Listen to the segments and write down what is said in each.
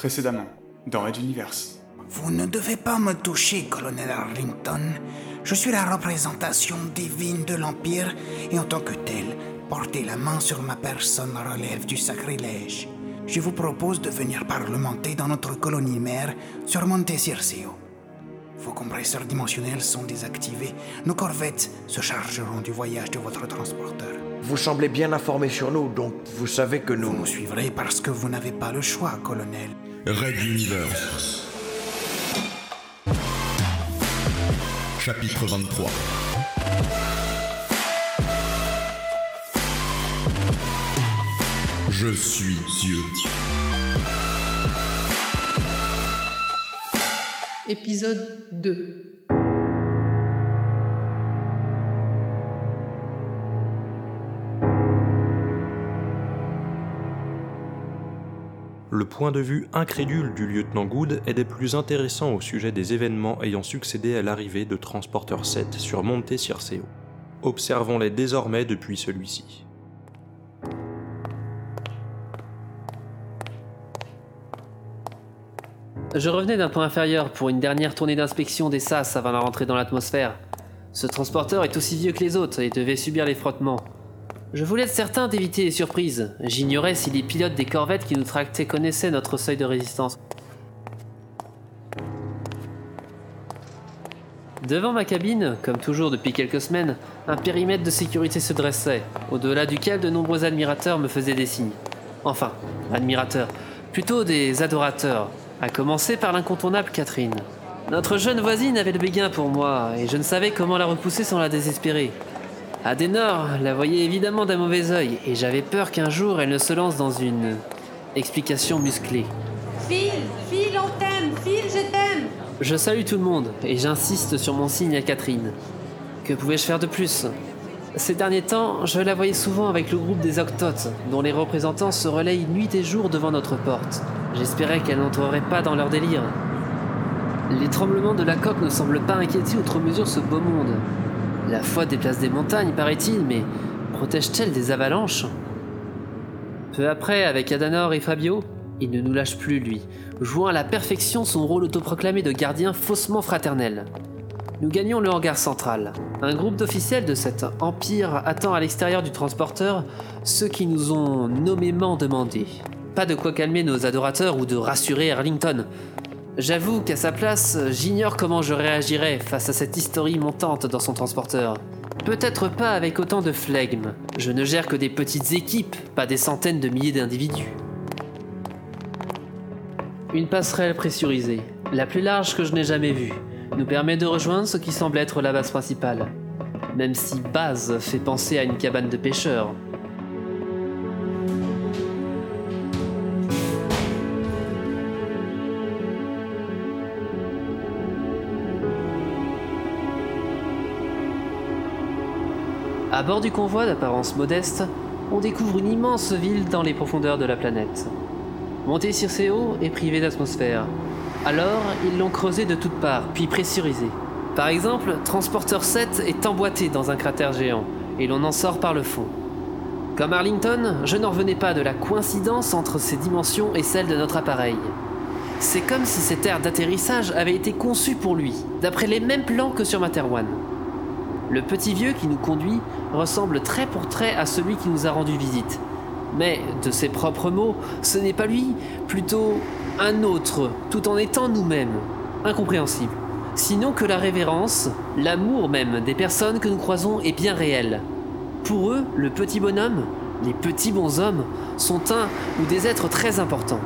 Précédemment, dans Red Universe. Vous ne devez pas me toucher, colonel Arlington. Je suis la représentation divine de l'Empire et en tant que tel, porter la main sur ma personne relève du sacrilège. Je vous propose de venir parlementer dans notre colonie mère sur Monte Circeo. Vos compresseurs dimensionnels sont désactivés. Nos corvettes se chargeront du voyage de votre transporteur. Vous semblez bien informé sur nous, donc vous savez que Vous nous... nous suivrez parce que vous n'avez pas le choix, colonel. Red Universe. Chapitre 23. Je suis Dieu. Épisode 2 Le point de vue incrédule du lieutenant Good est des plus intéressants au sujet des événements ayant succédé à l'arrivée de Transporteur 7 sur Monte Circeo. Observons-les désormais depuis celui-ci. Je revenais d'un point inférieur pour une dernière tournée d'inspection des SAS avant la rentrée dans l'atmosphère. Ce transporteur est aussi vieux que les autres et devait subir les frottements. Je voulais être certain d'éviter les surprises. J'ignorais si les pilotes des corvettes qui nous tractaient connaissaient notre seuil de résistance. Devant ma cabine, comme toujours depuis quelques semaines, un périmètre de sécurité se dressait, au-delà duquel de nombreux admirateurs me faisaient des signes. Enfin, admirateurs, plutôt des adorateurs, à commencer par l'incontournable Catherine. Notre jeune voisine avait le béguin pour moi, et je ne savais comment la repousser sans la désespérer. Adenor la voyait évidemment d'un mauvais œil, et j'avais peur qu'un jour elle ne se lance dans une explication musclée. Phil, Phil, on t'aime, Phil, je t'aime. Je salue tout le monde, et j'insiste sur mon signe à Catherine. Que pouvais-je faire de plus? Ces derniers temps, je la voyais souvent avec le groupe des Octotes, dont les représentants se relayent nuit et jour devant notre porte. J'espérais qu'elle n'entrerait pas dans leur délire. Les tremblements de la coque ne semblent pas inquiéter outre mesure ce beau monde. La foi déplace des montagnes, paraît-il, mais protège-t-elle des avalanches? Peu après, avec Adanor et Fabio, il ne nous lâche plus, lui, jouant à la perfection son rôle autoproclamé de gardien faussement fraternel. Nous gagnons le hangar central. Un groupe d'officiels de cet empire attend à l'extérieur du transporteur ceux qui nous ont nommément demandé. Pas de quoi calmer nos adorateurs ou de rassurer Arlington. J'avoue qu'à sa place, j'ignore comment je réagirais face à cette historie montante dans son transporteur. Peut-être pas avec autant de flegme. Je ne gère que des petites équipes, pas des centaines de milliers d'individus. Une passerelle pressurisée, la plus large que je n'ai jamais vue, nous permet de rejoindre ce qui semble être la base principale. Même si base fait penser à une cabane de pêcheurs. À bord du convoi d'apparence modeste, on découvre une immense ville dans les profondeurs de la planète. Monté Circeo est privé d'atmosphère. Alors, ils l'ont creusé de toutes parts, puis pressurisé. Par exemple, Transporteur 7 est emboîté dans un cratère géant, et l'on en sort par le fond. Comme Arlington, je n'en revenais pas de la coïncidence entre ses dimensions et celles de notre appareil. C'est comme si cette aire d'atterrissage avait été conçue pour lui, d'après les mêmes plans que sur Materwan. Le petit vieux qui nous conduit ressemble trait pour trait à celui qui nous a rendu visite. Mais, de ses propres mots, ce n'est pas lui, plutôt un autre, tout en étant nous-mêmes. Incompréhensible. Sinon que la révérence, l'amour même des personnes que nous croisons est bien réel. Pour eux, le petit bonhomme, les petits bonshommes, sont un ou des êtres très importants,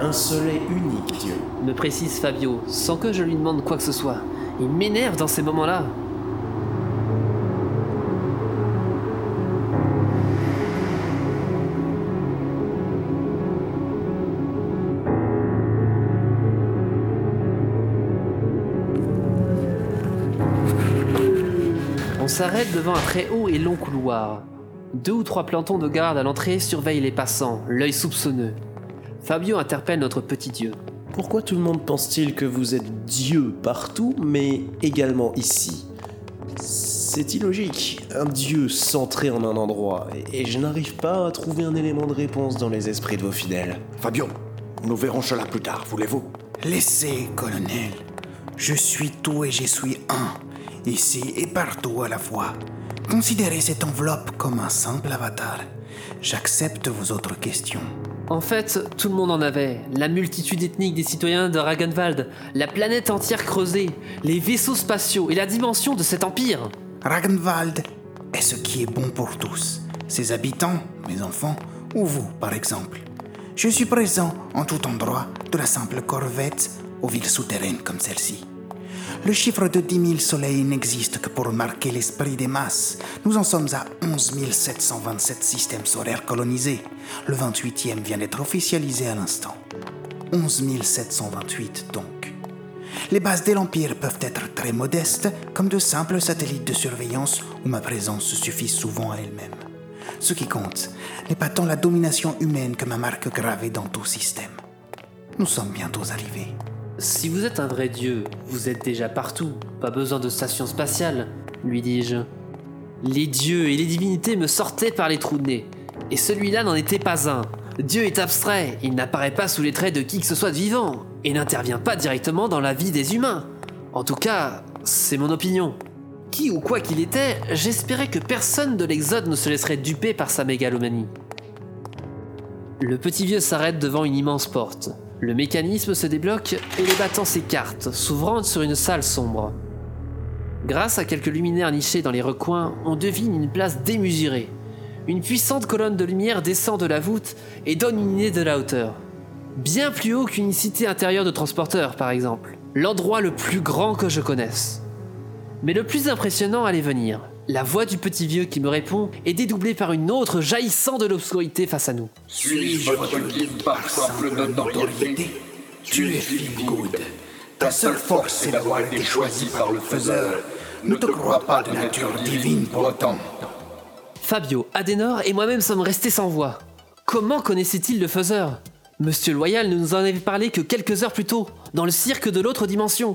Un soleil unique, Dieu. me précise Fabio, sans que je lui demande quoi que ce soit. Il m'énerve dans ces moments-là. S'arrête devant un très haut et long couloir. Deux ou trois plantons de garde à l'entrée surveillent les passants, l'œil soupçonneux. Fabio interpelle notre petit dieu. Pourquoi tout le monde pense-t-il que vous êtes Dieu partout, mais également ici? C'est illogique. Un Dieu centré en un endroit, et et je n'arrive pas à trouver un élément de réponse dans les esprits de vos fidèles. Fabio, Nous verrons cela plus tard, voulez-vous? Laissez, colonel. Je suis tout et je suis un, ici et partout à la fois. Considérez cette enveloppe comme un simple avatar. J'accepte vos autres questions. En fait, tout le monde en avait. La multitude ethnique des citoyens de Ragenwald, la planète entière creusée, les vaisseaux spatiaux et la dimension de cet empire. Ragenwald est ce qui est bon pour tous. Ses habitants, mes enfants, ou vous, par exemple. Je suis présent en tout endroit, de la simple corvette aux villes souterraines comme celle-ci. Le chiffre de 10 000 soleils n'existe que pour marquer l'esprit des masses. Nous en sommes à 11 727 systèmes solaires colonisés. Le 28e vient d'être officialisé à l'instant. 11 728 donc. Les bases de l'Empire peuvent être très modestes, comme de simples satellites de surveillance où ma présence suffit souvent à elle-même. Ce qui compte n'est pas tant la domination humaine que ma marque gravée dans tout système. Nous sommes bientôt arrivés. Si vous êtes un vrai dieu, vous êtes déjà partout, pas besoin de station spatiale, lui dis-je. Les dieux et les divinités me sortaient par les trous de nez, et celui-là n'en était pas un. Dieu est abstrait, il n'apparaît pas sous les traits de qui que ce soit de vivant, et n'intervient pas directement dans la vie des humains. En tout cas, c'est mon opinion. Qui ou quoi qu'il était, j'espérais que personne de l'Exode ne se laisserait duper par sa mégalomanie. Le petit vieux s'arrête devant une immense porte. Le mécanisme se débloque et les battants s'écartent, s'ouvrant sur une salle sombre. Grâce à quelques luminaires nichés dans les recoins, on devine une place démesurée. Une puissante colonne de lumière descend de la voûte et donne une idée de la hauteur. Bien plus haut qu'une cité intérieure de transporteurs, par exemple. L'endroit le plus grand que je connaisse. Mais le plus impressionnant allait venir. La voix du petit vieux qui me répond est dédoublée par une autre jaillissant de l'obscurité face à nous. Suis-je votre guide par simple notoriété Tu es Phil Good. Ta seule force, c'est d'avoir été choisi par le Faiseur. Ne te crois pas de nature divine pour autant. Fabio, Adenor et moi-même sommes restés sans voix. Comment connaissait-il le Faiseur? Monsieur Loyal ne nous en avait parlé que quelques heures plus tôt, dans le cirque de l'autre dimension.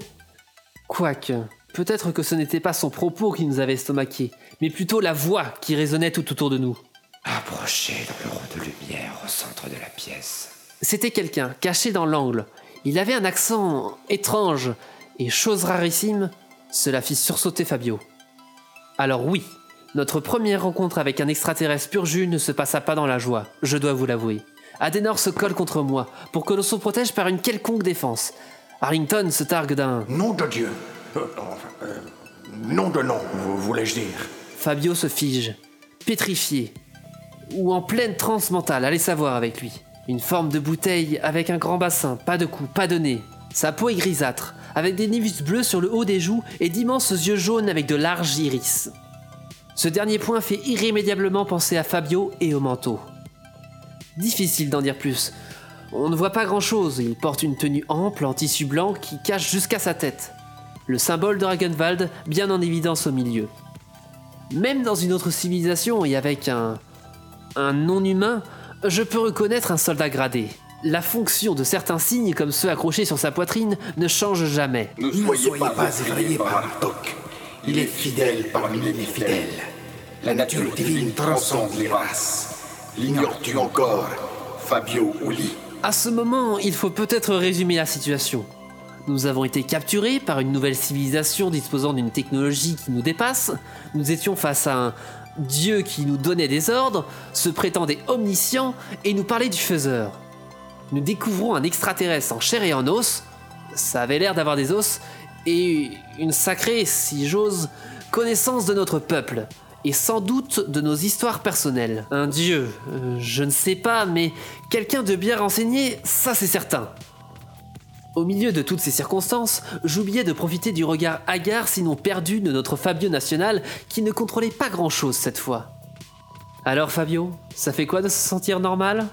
Quoique, peut-être que ce n'était pas son propos qui nous avait estomaqués, mais plutôt la voix qui résonnait tout autour de nous. Approchez dans le rond de lumière au centre de la pièce. C'était quelqu'un, caché dans l'angle. Il avait un accent étrange, et chose rarissime, cela fit sursauter Fabio. Alors oui, notre première rencontre avec un extraterrestre pur jus ne se passa pas dans la joie, je dois vous l'avouer. Adenor se colle contre moi pour que l'on se protège par une quelconque défense. Harrington se targue d'un Nom de Dieu. Euh, euh, nom de nom, voulais-je dire. Fabio se fige, pétrifié, ou en pleine transe mentale, allez savoir avec lui. Une forme de bouteille avec un grand bassin, pas de cou, pas de nez. Sa peau est grisâtre, avec des névus bleus sur le haut des joues et d'immenses yeux jaunes avec de larges iris. Ce dernier point fait irrémédiablement penser à Fabio et au manteau. Difficile d'en dire plus. On ne voit pas grand-chose, il porte une tenue ample en tissu blanc qui cache jusqu'à sa tête. Le symbole de Ragenwald bien en évidence au milieu. Même dans une autre civilisation et avec un. un non-humain, je peux reconnaître un soldat gradé. La fonction de certains signes, comme ceux accrochés sur sa poitrine, ne change jamais. Ne Ne soyez pas effrayés par Artok. Il est fidèle parmi les fidèles. La nature divine transcende les races. L'ignores-tu encore, Fabio Uli À ce moment, il faut peut-être résumer la situation. Nous avons été capturés par une nouvelle civilisation disposant d'une technologie qui nous dépasse. Nous étions face à un dieu qui nous donnait des ordres, se prétendait omniscient et nous parlait du faiseur. Nous découvrons un extraterrestre en chair et en os. Ça avait l'air d'avoir des os et une sacrée, si j'ose, connaissance de notre peuple et sans doute de nos histoires personnelles. Un dieu, euh, je ne sais pas, mais quelqu'un de bien renseigné, ça c'est certain. Au milieu de toutes ces circonstances, j'oubliais de profiter du regard hagard sinon perdu de notre Fabio national qui ne contrôlait pas grand-chose cette fois. Alors Fabio, ça fait quoi de se sentir normal?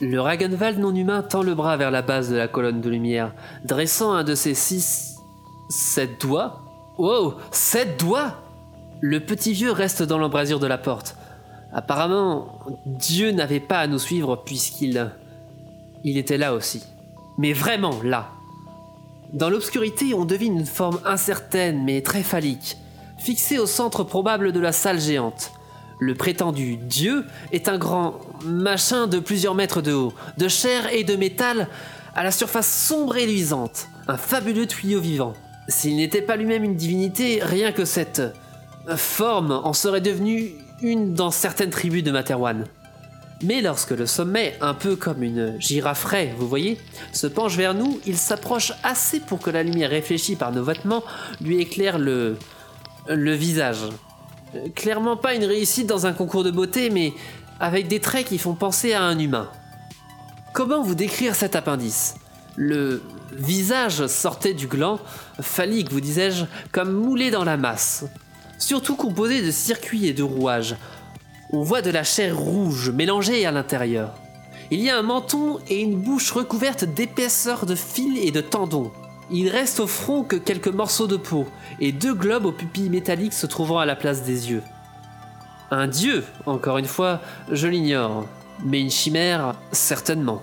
Le Ragenwald non humain tend le bras vers la base de la colonne de lumière, dressant un de ses six... sept doigts Wow, sept doigts Le petit vieux reste dans l'embrasure de la porte. Apparemment, Dieu n'avait pas à nous suivre puisqu'il... Il était là aussi. Mais vraiment là. Dans l'obscurité, on devine une forme incertaine mais très phallique, fixée au centre probable de la salle géante. Le prétendu dieu est un grand machin de plusieurs mètres de haut, de chair et de métal, à la surface sombre et luisante, un fabuleux tuyau vivant. S'il n'était pas lui-même une divinité, rien que cette forme en serait devenue une dans certaines tribus de Materwan. Mais lorsque le sommet, un peu comme une girafe vous voyez, se penche vers nous, il s'approche assez pour que la lumière réfléchie par nos vêtements lui éclaire le. le visage. Clairement pas une réussite dans un concours de beauté, mais avec des traits qui font penser à un humain. Comment vous décrire cet appendice? Le visage sortait du gland, phallique vous disais-je, comme moulé dans la masse. Surtout composé de circuits et de rouages. On voit de la chair rouge mélangée à l'intérieur. Il y a un menton et une bouche recouverte d'épaisseur de fils et de tendons. Il reste au front que quelques morceaux de peau et deux globes aux pupilles métalliques se trouvant à la place des yeux. Un dieu, encore une fois, je l'ignore, mais une chimère, certainement.